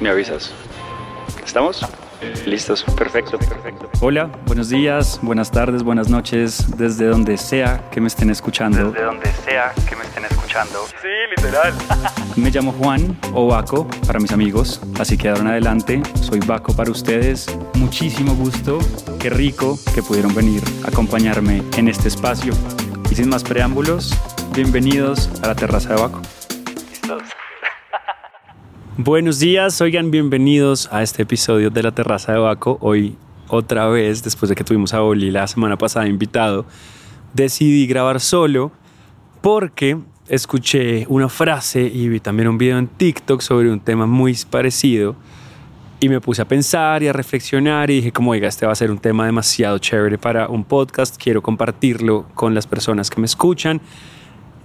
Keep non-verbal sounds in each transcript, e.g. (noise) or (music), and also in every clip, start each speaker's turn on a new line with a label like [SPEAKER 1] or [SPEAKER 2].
[SPEAKER 1] Me avisas. ¿Estamos? Listos, perfecto, perfecto.
[SPEAKER 2] Hola, buenos días, buenas tardes, buenas noches, desde donde sea que me estén escuchando.
[SPEAKER 1] Desde donde sea que me estén escuchando. Sí, literal. (laughs)
[SPEAKER 2] Me llamo Juan o Baco para mis amigos, así que ahora adelante, soy Baco para ustedes. Muchísimo gusto, qué rico que pudieron venir a acompañarme en este espacio. Y sin más preámbulos, bienvenidos a la terraza de Baco. Buenos días, oigan, bienvenidos a este episodio de la terraza de Baco. Hoy, otra vez, después de que tuvimos a Oli la semana pasada invitado, decidí grabar solo porque escuché una frase y vi también un video en TikTok sobre un tema muy parecido y me puse a pensar y a reflexionar y dije como, oiga, este va a ser un tema demasiado chévere para un podcast, quiero compartirlo con las personas que me escuchan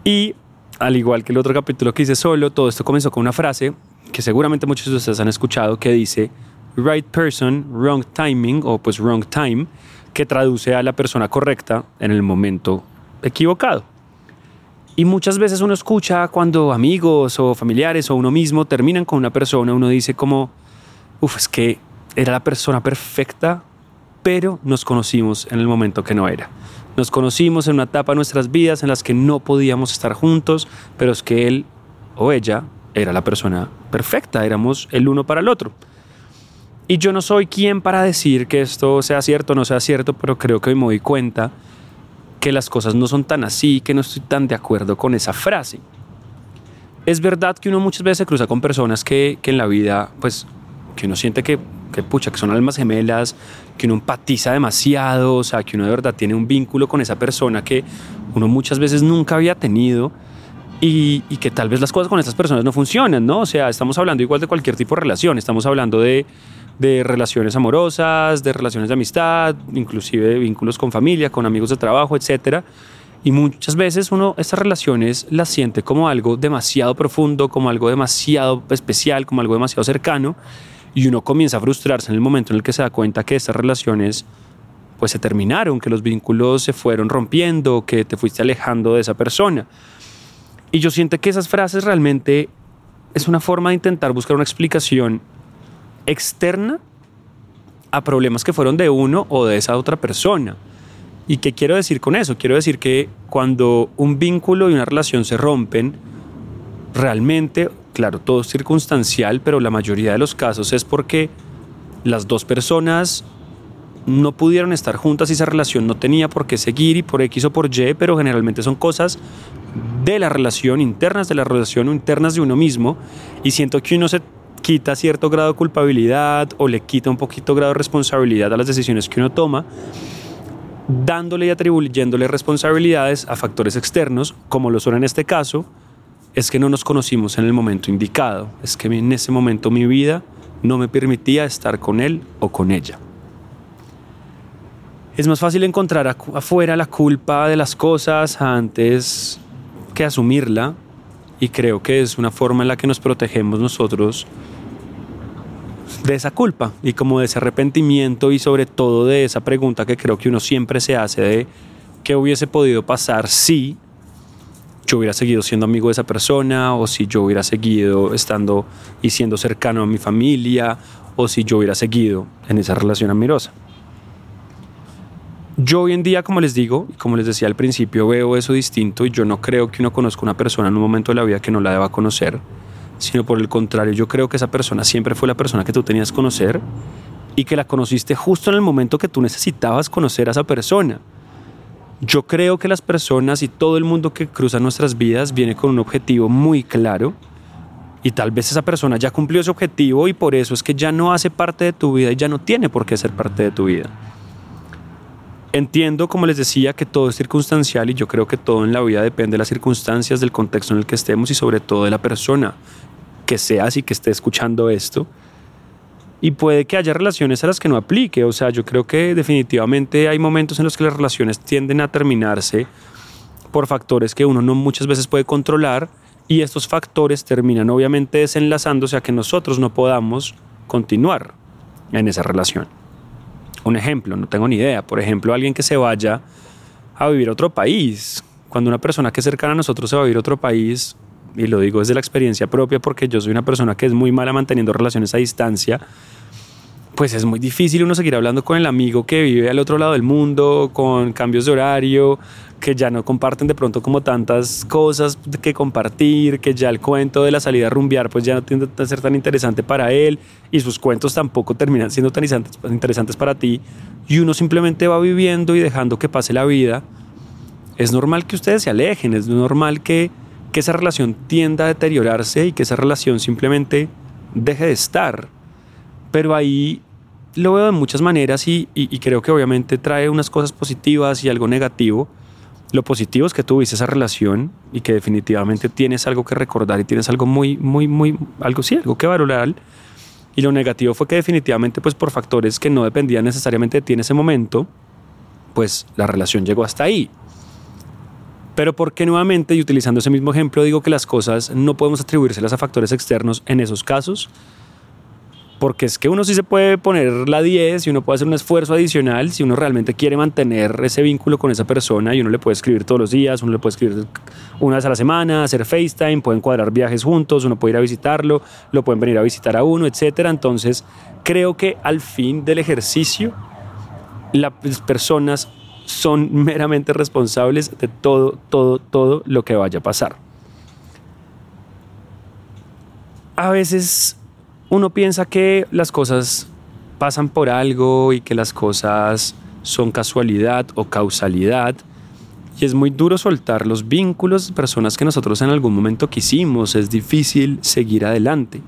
[SPEAKER 2] y al igual que el otro capítulo que hice solo, todo esto comenzó con una frase que seguramente muchos de ustedes han escuchado que dice right person, wrong timing o pues wrong time, que traduce a la persona correcta en el momento equivocado. Y muchas veces uno escucha cuando amigos o familiares o uno mismo terminan con una persona, uno dice como, uff, es que era la persona perfecta, pero nos conocimos en el momento que no era. Nos conocimos en una etapa de nuestras vidas en las que no podíamos estar juntos, pero es que él o ella era la persona perfecta, éramos el uno para el otro. Y yo no soy quien para decir que esto sea cierto o no sea cierto, pero creo que hoy me doy cuenta que las cosas no son tan así, que no estoy tan de acuerdo con esa frase. Es verdad que uno muchas veces se cruza con personas que, que en la vida, pues, que uno siente que, que, pucha, que son almas gemelas, que uno empatiza demasiado, o sea, que uno de verdad tiene un vínculo con esa persona que uno muchas veces nunca había tenido y, que tal vez las cosas con estas personas no funcionan, ¿no? O sea, estamos hablando igual de cualquier tipo de relación, estamos hablando de, relaciones amorosas, de relaciones de amistad, inclusive vínculos con familia, con amigos de trabajo, etcétera. Y muchas veces uno estas relaciones las siente como algo demasiado profundo, como algo demasiado especial, como algo demasiado cercano, y uno comienza a frustrarse en el momento en el que se da cuenta que estas relaciones pues se terminaron, que los vínculos se fueron rompiendo, que te fuiste alejando de esa persona. Y yo siento que esas frases realmente es una forma de intentar buscar una explicación externa a problemas que fueron de uno o de esa otra persona. ¿Y qué quiero decir con eso? Quiero decir que cuando un vínculo y una relación se rompen, realmente, claro, todo es circunstancial, pero la mayoría de los casos es porque las dos personas no pudieron estar juntas y esa relación no tenía por qué seguir y por X o por Y, pero generalmente son cosas de la relación, internas de la relación o internas de uno mismo, y siento que uno se quita cierto grado de culpabilidad o le quita un poquito grado de responsabilidad a las decisiones que uno toma, dándole y atribuyéndole responsabilidades a factores externos, como lo son en este caso, es que no nos conocimos en el momento indicado, es que en ese momento mi vida no me permitía estar con él o con ella. Es más fácil encontrar afuera la culpa de las cosas antes que asumirla y creo que es una forma en la que nos protegemos nosotros de esa culpa y como de ese arrepentimiento y sobre todo de esa pregunta que creo que uno siempre se hace de qué hubiese podido pasar si yo hubiera seguido siendo amigo de esa persona o si yo hubiera seguido estando y siendo cercano a mi familia o si yo hubiera seguido en esa relación amorosa. Yo hoy en día, como les digo, como les decía al principio, veo eso distinto y yo no creo que uno conozca una persona en un momento de la vida que no la deba conocer, sino por el contrario, yo creo que esa persona siempre fue la persona que tú tenías que conocer y que la conociste justo en el momento que tú necesitabas conocer a esa persona. Yo creo que las personas y todo el mundo que cruza nuestras vidas viene con un objetivo muy claro y tal vez esa persona ya cumplió ese objetivo y por eso es que ya no hace parte de tu vida y ya no tiene por qué ser parte de tu vida. Entiendo, como les decía, que todo es circunstancial y yo creo que todo en la vida depende de las circunstancias, del contexto en el que estemos y sobre todo de la persona que seas y que esté escuchando esto. Y puede que haya relaciones a las que no aplique. O sea, yo creo que definitivamente hay momentos en los que las relaciones tienden a terminarse por factores que uno no muchas veces puede controlar y estos factores terminan obviamente desenlazándose a que nosotros no podamos continuar en esa relación. Un ejemplo, no tengo ni idea. Por ejemplo, alguien que se vaya a vivir a otro país. Cuando una persona que es cercana a nosotros se va a vivir a otro país, y lo digo desde la experiencia propia porque yo soy una persona que es muy mala manteniendo relaciones a distancia, pues es muy difícil uno seguir hablando con el amigo que vive al otro lado del mundo, con cambios de horario, que ya no comparten de pronto como tantas cosas que compartir, que ya el cuento de la salida a rumbear pues ya no tiende a ser tan interesante para él y sus cuentos tampoco terminan siendo tan interesantes para ti y uno simplemente va viviendo y dejando que pase la vida. Es normal que ustedes se alejen, es normal que, que esa relación tienda a deteriorarse y que esa relación simplemente deje de estar. Pero ahí lo veo de muchas maneras y, y, creo que obviamente trae unas cosas positivas y algo negativo. Lo positivo es que tuviste esa relación y que definitivamente tienes algo que recordar y tienes algo muy, muy, muy, algo sí, algo que valorar. Y lo negativo fue que definitivamente, pues por factores que no dependían necesariamente de ti en ese momento, pues la relación llegó hasta ahí. Pero porque nuevamente, y utilizando ese mismo ejemplo, digo que las cosas no podemos atribuírselas a factores externos en esos casos, porque es que uno sí se puede poner la 10 y uno puede hacer un esfuerzo adicional si uno realmente quiere mantener ese vínculo con esa persona y uno le puede escribir todos los días, uno le puede escribir una vez a la semana, hacer FaceTime, pueden cuadrar viajes juntos, uno puede ir a visitarlo, lo pueden venir a visitar a uno, etcétera. Entonces, creo que al fin del ejercicio las personas son (laughs) meramente responsables de todo, todo, todo lo que vaya a pasar. A veces uno piensa que las cosas pasan por algo y que las cosas son casualidad o causalidad. Y es muy duro soltar los vínculos de personas que nosotros en algún momento quisimos. Es difícil seguir adelante.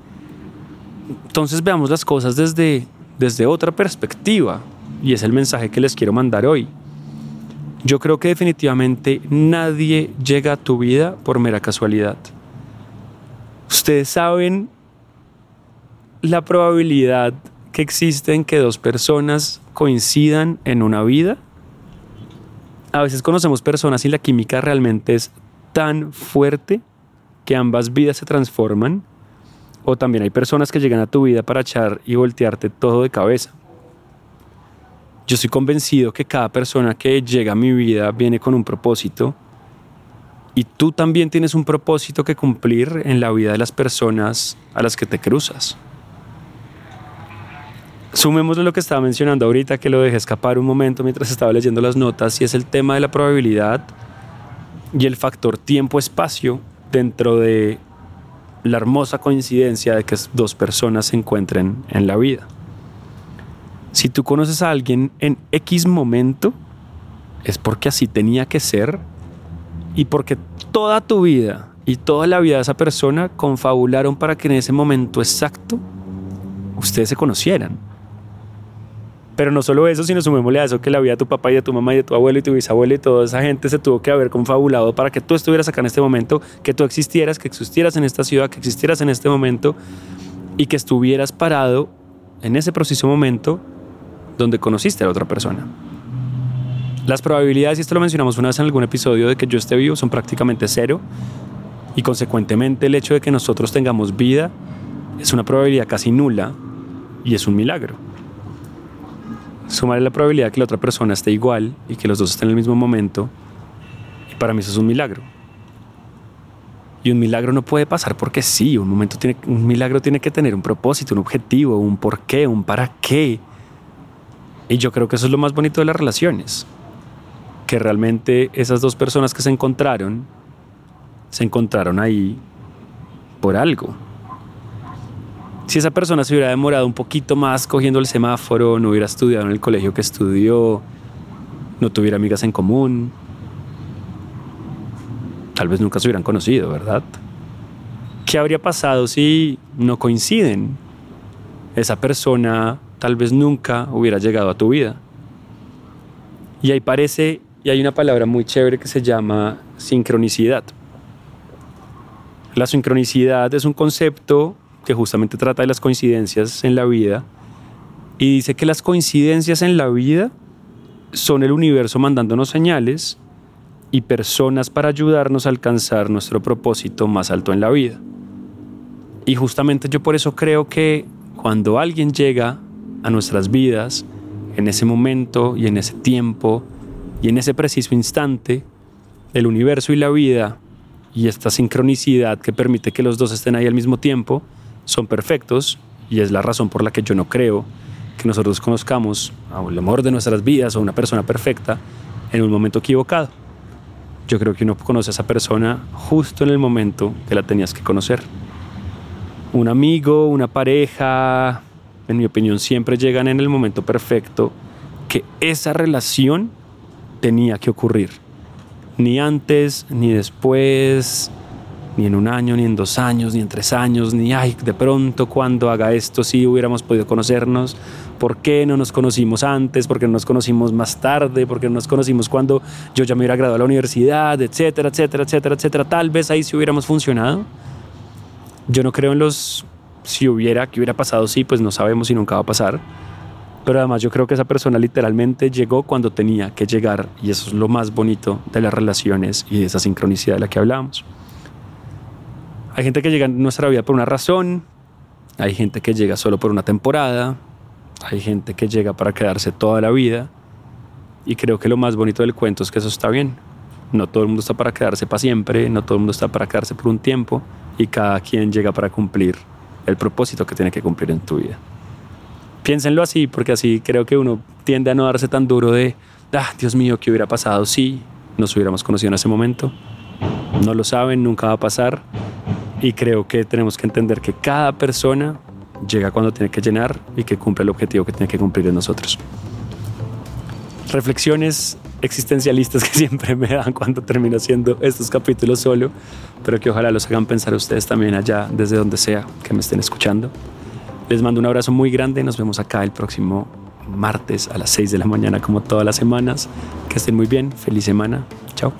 [SPEAKER 2] Entonces veamos las cosas desde, desde otra perspectiva. Y es el mensaje que les quiero mandar hoy. Yo creo que definitivamente nadie llega a tu vida por mera casualidad. Ustedes saben la probabilidad que existe en que dos personas coincidan en una vida? A veces conocemos personas y la química realmente es tan fuerte que ambas vidas se transforman. O también hay personas que llegan a tu vida para echar y voltearte todo de cabeza. Yo estoy convencido que cada persona que llega a mi vida viene con un propósito y tú también tienes un propósito que cumplir en la vida de las personas a las que te cruzas. Sumemos lo que estaba mencionando ahorita, que lo dejé escapar un momento mientras estaba leyendo las notas, y es el tema de la probabilidad y el factor tiempo-espacio dentro de la hermosa coincidencia de que dos personas se encuentren en la vida. Si tú conoces a alguien en X momento, es porque así tenía que ser y porque toda tu vida y toda la vida de esa persona confabularon para que en ese momento exacto ustedes se conocieran. Pero no solo eso, sino sumémosle a eso que la vida de tu papá y de tu mamá y de tu abuelo y tu bisabuelo y toda esa gente se tuvo que haber confabulado para que tú estuvieras acá en este momento, que tú existieras, que existieras en esta ciudad, que existieras en este momento y que estuvieras parado en ese preciso momento donde conociste a la otra persona. Las probabilidades, y esto lo mencionamos una vez en algún episodio, de que yo esté vivo son prácticamente cero y consecuentemente el hecho de que nosotros tengamos vida es una probabilidad casi nula y es un milagro sumar la probabilidad de que la otra persona esté igual y que los dos estén en el mismo momento. Y para mí eso es un milagro. Y un milagro no puede pasar porque sí, un, momento tiene, un milagro tiene que tener un propósito, un objetivo, un por qué, un para qué. Y yo creo que eso es lo más bonito de las relaciones. Que realmente esas dos personas que se encontraron, se encontraron ahí por algo si esa persona se hubiera demorado un poquito más cogiendo el semáforo, no hubiera estudiado en el colegio que estudió, no tuviera amigas en común, tal vez nunca se hubieran conocido, ¿verdad? ¿Qué habría pasado si no coinciden? Esa persona tal vez nunca hubiera llegado a tu vida. Y ahí parece, y hay una palabra muy chévere que se llama sincronicidad. La sincronicidad es un concepto que justamente trata de las coincidencias en la vida, y dice que las coincidencias en la vida son el universo mandándonos señales y personas para ayudarnos a alcanzar nuestro propósito más alto en la vida. Y justamente yo por eso creo que cuando alguien llega a nuestras vidas, en ese momento y en ese tiempo y en ese preciso instante, el universo y la vida y esta sincronicidad que permite que los dos estén ahí al mismo tiempo son perfectos y es la razón por la que yo no creo que nosotros conozcamos el amor de nuestras vidas o una persona perfecta en un momento equivocado. Yo creo que uno conoce a esa persona justo en el momento que la tenías que conocer. Un amigo, una pareja, en mi opinión, siempre llegan en el momento perfecto que esa relación tenía que ocurrir. Ni antes, ni después, ni en un año, ni en dos años, ni en tres años, ni ay, de pronto cuando haga esto sí hubiéramos podido conocernos. ¿Por qué no nos conocimos antes? ¿Por qué no nos conocimos más tarde? ¿Por qué no nos conocimos cuando yo ya me hubiera graduado a la universidad? Etcétera, etcétera, etcétera, etcétera. Tal vez ahí sí hubiéramos funcionado. Yo no creo en los si hubiera, que hubiera pasado, sí, pues no sabemos si nunca va a pasar. Pero además yo creo que esa persona literalmente llegó cuando tenía que llegar y eso es lo más bonito de las relaciones y de esa sincronicidad de la que hablábamos. Hay gente que llega en nuestra vida por una razón, hay gente que llega solo por una temporada, hay gente que llega para quedarse toda la vida y creo que lo más bonito del cuento es que eso está bien. No todo el mundo está para quedarse para siempre, no todo el mundo está para quedarse por un tiempo y cada quien llega para cumplir el propósito que tiene que cumplir en tu vida. Piénsenlo así, porque así creo que uno tiende a no darse tan duro de, ah, Dios mío, ¿qué hubiera pasado si nos hubiéramos conocido en ese momento? No lo saben, nunca va a pasar. Y creo que tenemos que entender que cada persona llega cuando tiene que llenar y que cumple el objetivo que tiene que cumplir en nosotros. Reflexiones existencialistas (laughs) que siempre me dan cuando termino haciendo estos capítulos solo, pero que ojalá los hagan pensar ustedes también allá, desde donde sea que me estén escuchando. Les mando un abrazo muy grande, nos vemos acá el próximo martes a las 6 de la mañana como todas las semanas. Que estén muy bien, feliz semana, chao.